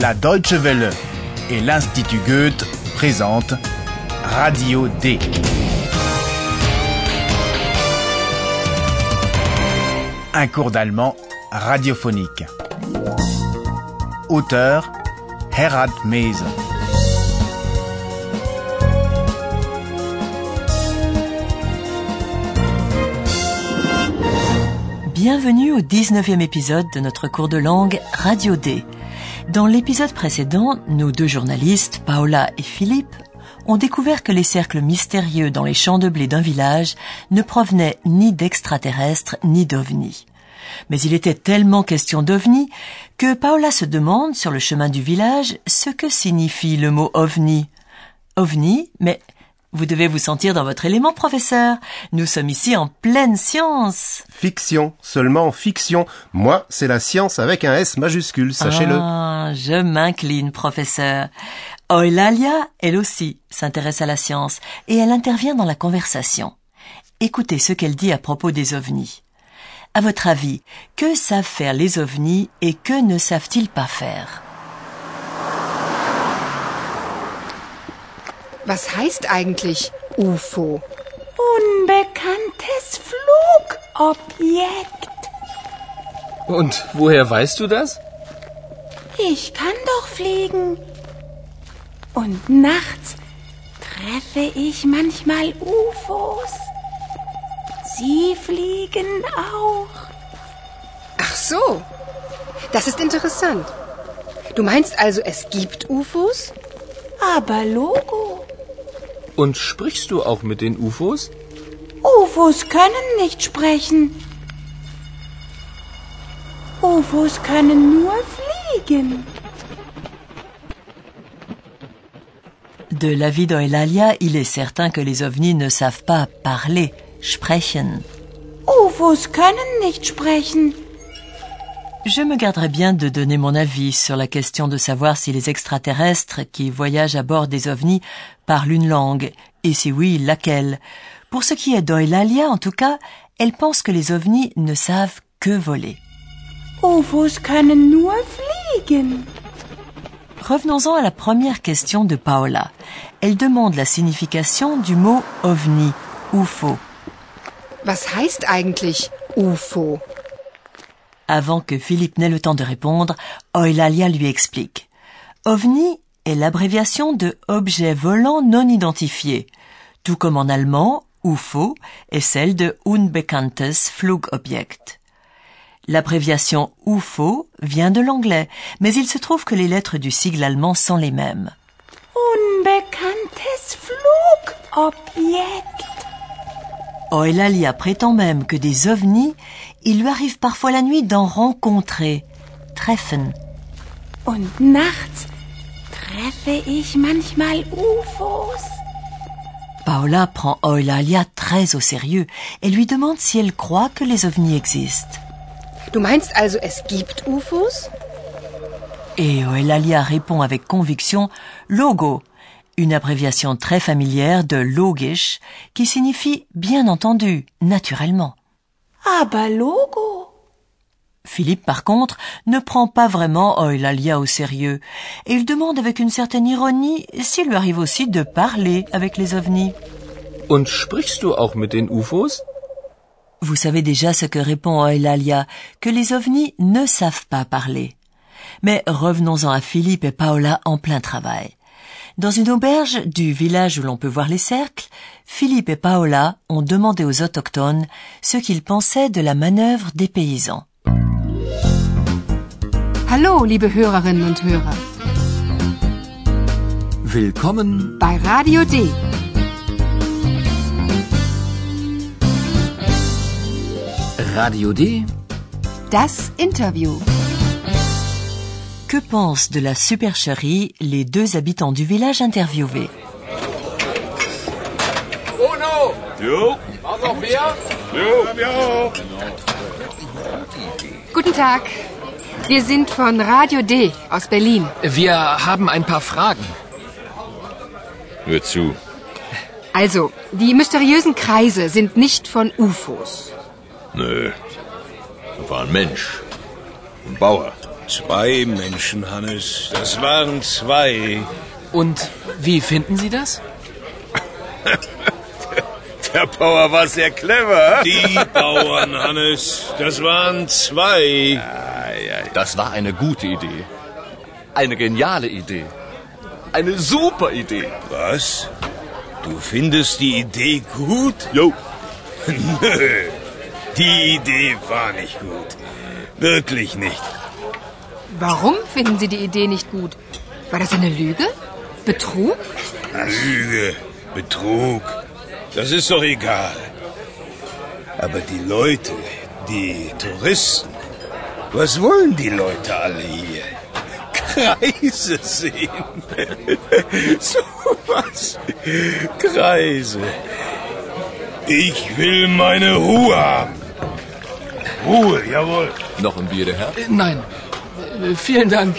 La Deutsche Welle et l'Institut Goethe présentent Radio D. Un cours d'allemand radiophonique. Auteur Herald Mese. Bienvenue au 19e épisode de notre cours de langue Radio D. Dans l'épisode précédent, nos deux journalistes, Paola et Philippe, ont découvert que les cercles mystérieux dans les champs de blé d'un village ne provenaient ni d'extraterrestres ni d'ovnis. Mais il était tellement question d'ovnis que Paola se demande sur le chemin du village ce que signifie le mot ovni. Ovni, mais vous devez vous sentir dans votre élément, professeur. Nous sommes ici en pleine science. Fiction, seulement fiction. Moi, c'est la science avec un S majuscule, sachez-le. Ah, je m'incline, professeur. Eulalia, elle aussi, s'intéresse à la science et elle intervient dans la conversation. Écoutez ce qu'elle dit à propos des ovnis. À votre avis, que savent faire les ovnis et que ne savent-ils pas faire? Was heißt eigentlich UFO? Unbekanntes Flugobjekt. Und woher weißt du das? Ich kann doch fliegen. Und nachts treffe ich manchmal UFOs. Sie fliegen auch. Ach so. Das ist interessant. Du meinst also, es gibt UFOs? Aber Logo. Und sprichst du auch mit den UFOs? UFOs können nicht sprechen. UFOs können nur fliegen. De l'avis d'Eulalia, il est certain que les ovnis ne savent pas parler, sprechen. UFOs können nicht sprechen. Je me garderai bien de donner mon avis sur la question de savoir si les extraterrestres qui voyagent à bord des ovnis parlent une langue, et si oui, laquelle. Pour ce qui est d'Eulalia, en tout cas, elle pense que les ovnis ne savent que voler. UFOs können nur fliegen. Revenons-en à la première question de Paola. Elle demande la signification du mot ovni, UFO. Was heißt eigentlich UFO? Avant que Philippe n'ait le temps de répondre, Eulalia lui explique. OVNI est l'abréviation de objet volant non identifié, tout comme en allemand, UFO est celle de Unbekanntes Flugobjekt. L'abréviation UFO vient de l'anglais, mais il se trouve que les lettres du sigle allemand sont les mêmes. Unbekanntes Flugobjekt. Eulalia prétend même que des ovnis, il lui arrive parfois la nuit d'en rencontrer, treffen. Und nachts treffe ich manchmal UFOs. Paola prend Eulalia très au sérieux et lui demande si elle croit que les ovnis existent. Du meinst also, es gibt UFOs? Et Eulalia répond avec conviction Logo, une abréviation très familière de logisch qui signifie bien entendu, naturellement. Aber Logo. Philippe, par contre, ne prend pas vraiment Eulalia au sérieux et il demande avec une certaine ironie s'il lui arrive aussi de parler avec les ovnis. Und sprichst du auch mit den UFOs? Vous savez déjà ce que répond Eulalia, que les ovnis ne savent pas parler. Mais revenons-en à Philippe et Paola en plein travail. Dans une auberge du village où l'on peut voir les cercles, Philippe et Paola ont demandé aux autochtones ce qu'ils pensaient de la manœuvre des paysans. Hallo, liebe Hörerinnen und Hörer. Willkommen Bei Radio D. Radio D. Das Interview. Que pensent de la supercherie les deux habitants du village interviewés Bruno! Jo? Brauchst noch Bier? Jo. Guten Tag. Wir sind von Radio D aus Berlin. Wir haben ein paar Fragen. Hör zu. Also, die mysteriösen Kreise sind nicht von UFOs. Nö. Das war ein Mensch. Ein Bauer. Zwei Menschen, Hannes. Das waren zwei. Und wie finden Sie das? Der Bauer war sehr clever. Die Bauern, Hannes. Das waren zwei. Das war eine gute Idee. Eine geniale Idee. Eine super Idee. Was? Du findest die Idee gut? Jo. Nö. Die Idee war nicht gut. Wirklich nicht. Warum finden Sie die Idee nicht gut? War das eine Lüge? Betrug? Lüge, Betrug. Das ist doch egal. Aber die Leute, die Touristen, was wollen die Leute alle hier? Kreise sehen. so was. Kreise. Ich will meine Ruhe haben. Ruhe, jawohl. Noch ein Bier, der Herr? Äh, Nein. Vielen Dank.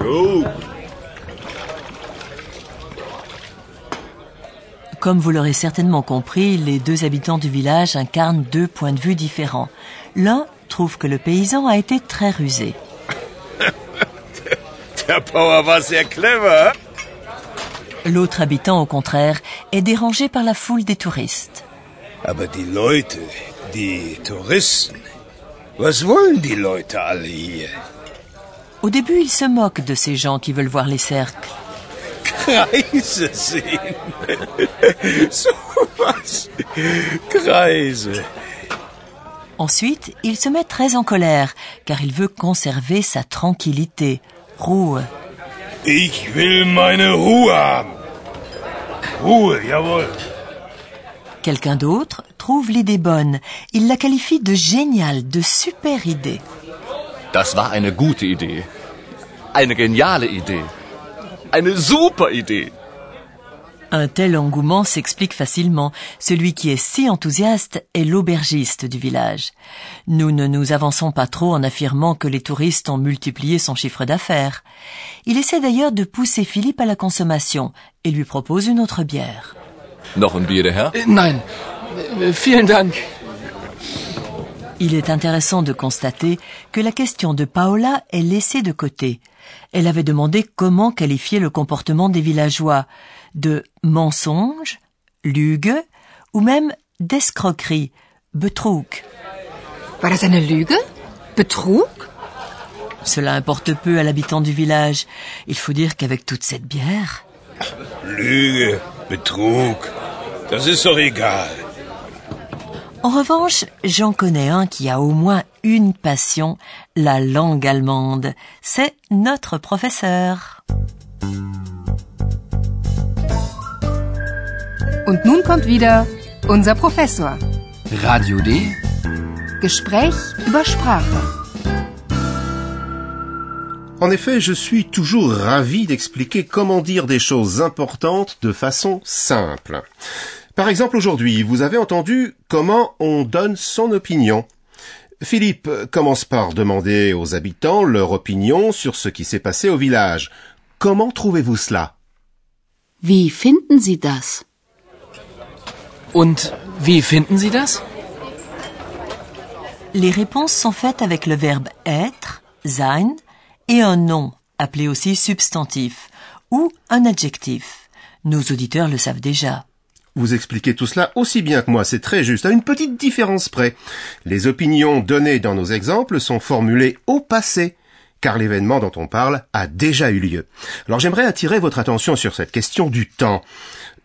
Jo. Comme vous l'aurez certainement compris, les deux habitants du village incarnent deux points de vue différents. L'un trouve que le paysan a été très rusé. Der Bauer war sehr clever. L'autre habitant, au contraire, est dérangé par la foule des touristes. Aber die Leute, die Touristen, was wollen die Leute alle hier? Au début, il se moque de ces gens qui veulent voir les cercles. Kreise sehen. so was? Kreise. Ensuite, il se met très en colère, car il veut conserver sa tranquillité. Ruhe. Ich will meine Ruhe haben. Ruhe, jawohl. Quelqu'un d'autre trouve l'idée bonne. Il la qualifie de géniale, de super idée. Das war eine gute Idee. Eine geniale Idee. Eine super Idee. Un tel engouement s'explique facilement. Celui qui est si enthousiaste est l'aubergiste du village. Nous ne nous avançons pas trop en affirmant que les touristes ont multiplié son chiffre d'affaires. Il essaie d'ailleurs de pousser Philippe à la consommation et lui propose une autre bière. Noch ein Bier, Herr? Nein. Äh, Vielen Dank. Il est intéressant de constater que la question de Paola est laissée de côté. Elle avait demandé comment qualifier le comportement des villageois de mensonge, lüge ou même d'escroquerie, betrug. War das eine Lüge? Betrug? Cela importe peu à l'habitant du village. Il faut dire qu'avec toute cette bière, Lüge, Betrug. Das ist doch egal. En revanche, j'en connais un qui a au moins une passion, la langue allemande. C'est notre professeur. Und nun kommt wieder unser Professor. Radio D? Gespräch über Sprache. En effet, je suis toujours ravi d'expliquer comment dire des choses importantes de façon simple. Par exemple, aujourd'hui, vous avez entendu comment on donne son opinion. Philippe commence par demander aux habitants leur opinion sur ce qui s'est passé au village. Comment trouvez-vous cela? Wie finden Sie das? Und wie finden Sie das? Les réponses sont faites avec le verbe être, sein, et un nom, appelé aussi substantif, ou un adjectif. Nos auditeurs le savent déjà. Vous expliquez tout cela aussi bien que moi, c'est très juste, à une petite différence près. Les opinions données dans nos exemples sont formulées au passé, car l'événement dont on parle a déjà eu lieu. Alors j'aimerais attirer votre attention sur cette question du temps.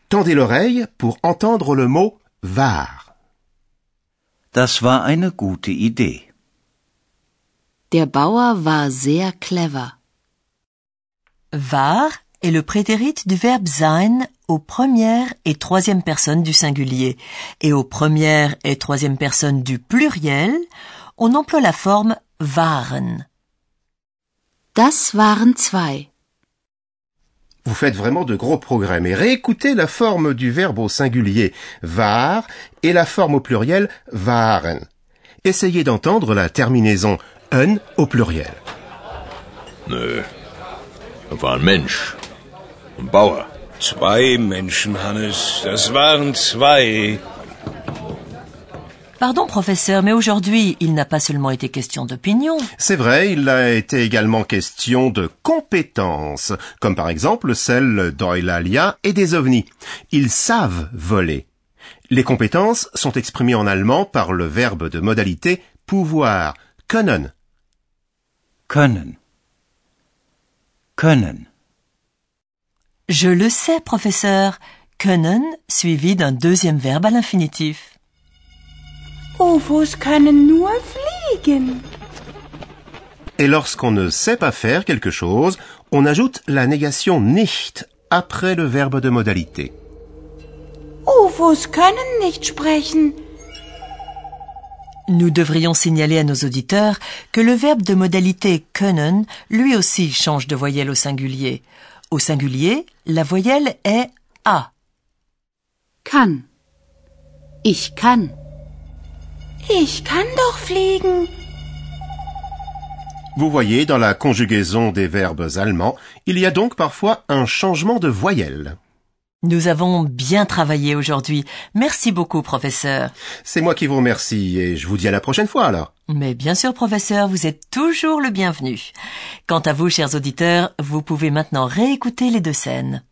Tendez l'oreille pour entendre le mot war. Das war eine gute Idee. Der Bauer war sehr clever. War est le prétérit du verbe sein aux première et troisième personnes du singulier. Et aux première et troisième personnes du pluriel, on emploie la forme waren. Das waren zwei. Vous faites vraiment de gros progrès, mais réécoutez la forme du verbe au singulier war et la forme au pluriel waren. Essayez d'entendre la terminaison un au pluriel. Nö. War ein Mensch. Ein Bauer. Zwei Menschen, Hannes. Das waren zwei. Pardon, professeur, mais aujourd'hui, il n'a pas seulement été question d'opinion. C'est vrai, il a été également question de compétences, comme par exemple celle d'Eulalia et des ovnis. Ils savent voler. Les compétences sont exprimées en allemand par le verbe de modalité pouvoir, können. Können. Können. Je le sais, professeur. Können suivi d'un deuxième verbe à l'infinitif. UFOs können nur fliegen. Et lorsqu'on ne sait pas faire quelque chose, on ajoute la négation nicht après le verbe de modalité. UFOs können nicht sprechen. Nous devrions signaler à nos auditeurs que le verbe de modalité können lui aussi change de voyelle au singulier. Au singulier, la voyelle est A. Kann. Ich kann. Ich kann doch fliegen. Vous voyez, dans la conjugaison des verbes allemands, il y a donc parfois un changement de voyelle. Nous avons bien travaillé aujourd'hui. Merci beaucoup, professeur. C'est moi qui vous remercie et je vous dis à la prochaine fois alors. Mais bien sûr, professeur, vous êtes toujours le bienvenu. Quant à vous, chers auditeurs, vous pouvez maintenant réécouter les deux scènes.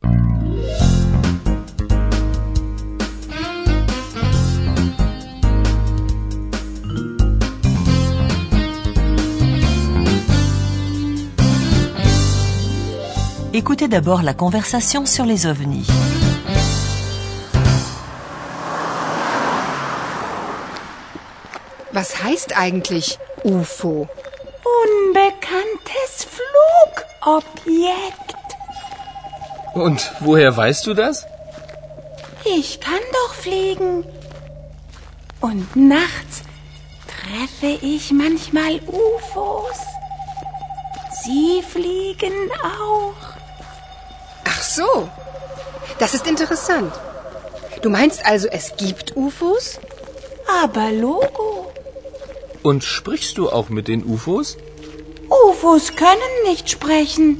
Écoutez d'abord la conversation sur les ovnis. Was heißt eigentlich UFO? Unbekanntes Flugobjekt. Und woher weißt du das? Ich kann doch fliegen. Und nachts treffe ich manchmal UFOs. Sie fliegen auch. Ach so. Das ist interessant. Du meinst also, es gibt UFOs? Aber Logo. Und sprichst du auch mit den UFOs? UFOs können nicht sprechen.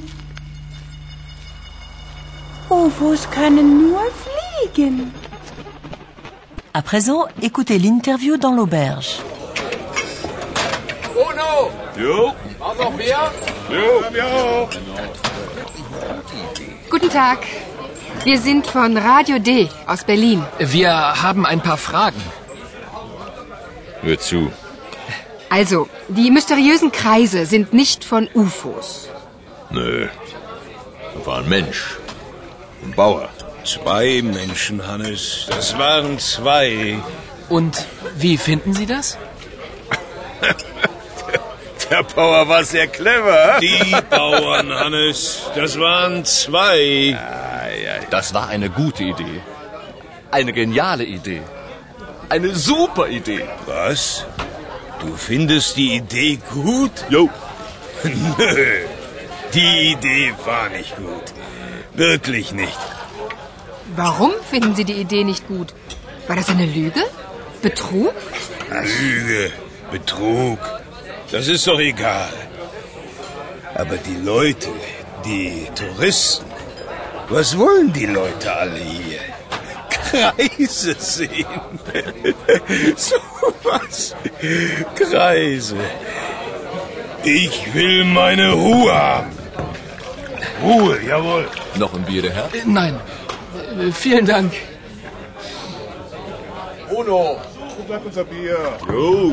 UFOs können nur fliegen. À présent, écoutez l'interview dans l'auberge. Bruno! Jo, Brauchst noch Bier? jo, ja. Guten Tag. Wir sind von Radio D aus Berlin. Wir haben ein paar Fragen. Hör zu. Also, die mysteriösen Kreise sind nicht von UFOs. Nö. Da war ein Mensch. Ein Bauer. Zwei Menschen, Hannes. Das waren zwei. Und wie finden Sie das? Der Bauer war sehr clever. Die Bauern, Hannes. Das waren zwei. Das war eine gute Idee. Eine geniale Idee. Eine super Idee. Was? Du findest die Idee gut? Jo. Nö. Die Idee war nicht gut. Wirklich nicht. Warum finden Sie die Idee nicht gut? War das eine Lüge? Betrug? Lüge, Betrug. Das ist doch egal. Aber die Leute, die Touristen, was wollen die Leute alle hier? Kreise sehen. so was. Kreise. Ich will meine Ruhe haben. Ruhe, jawohl. Noch ein Bier, der Herr? Äh, Nein. Äh, Vielen Dank. Bruno! Jo.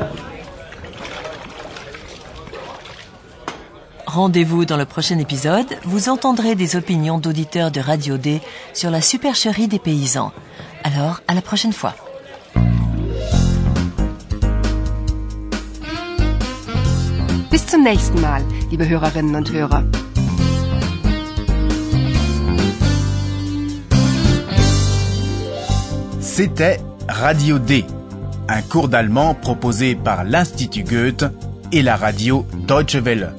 Rendez-vous dans le prochain épisode, vous entendrez des opinions d'auditeurs de Radio D sur la supercherie des paysans. Alors, à la prochaine fois. Bis zum nächsten Mal, liebe Hörerinnen und Hörer. C'était Radio D, un cours d'allemand proposé par l'Institut Goethe et la radio Deutsche Welle.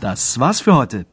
Das war's für heute.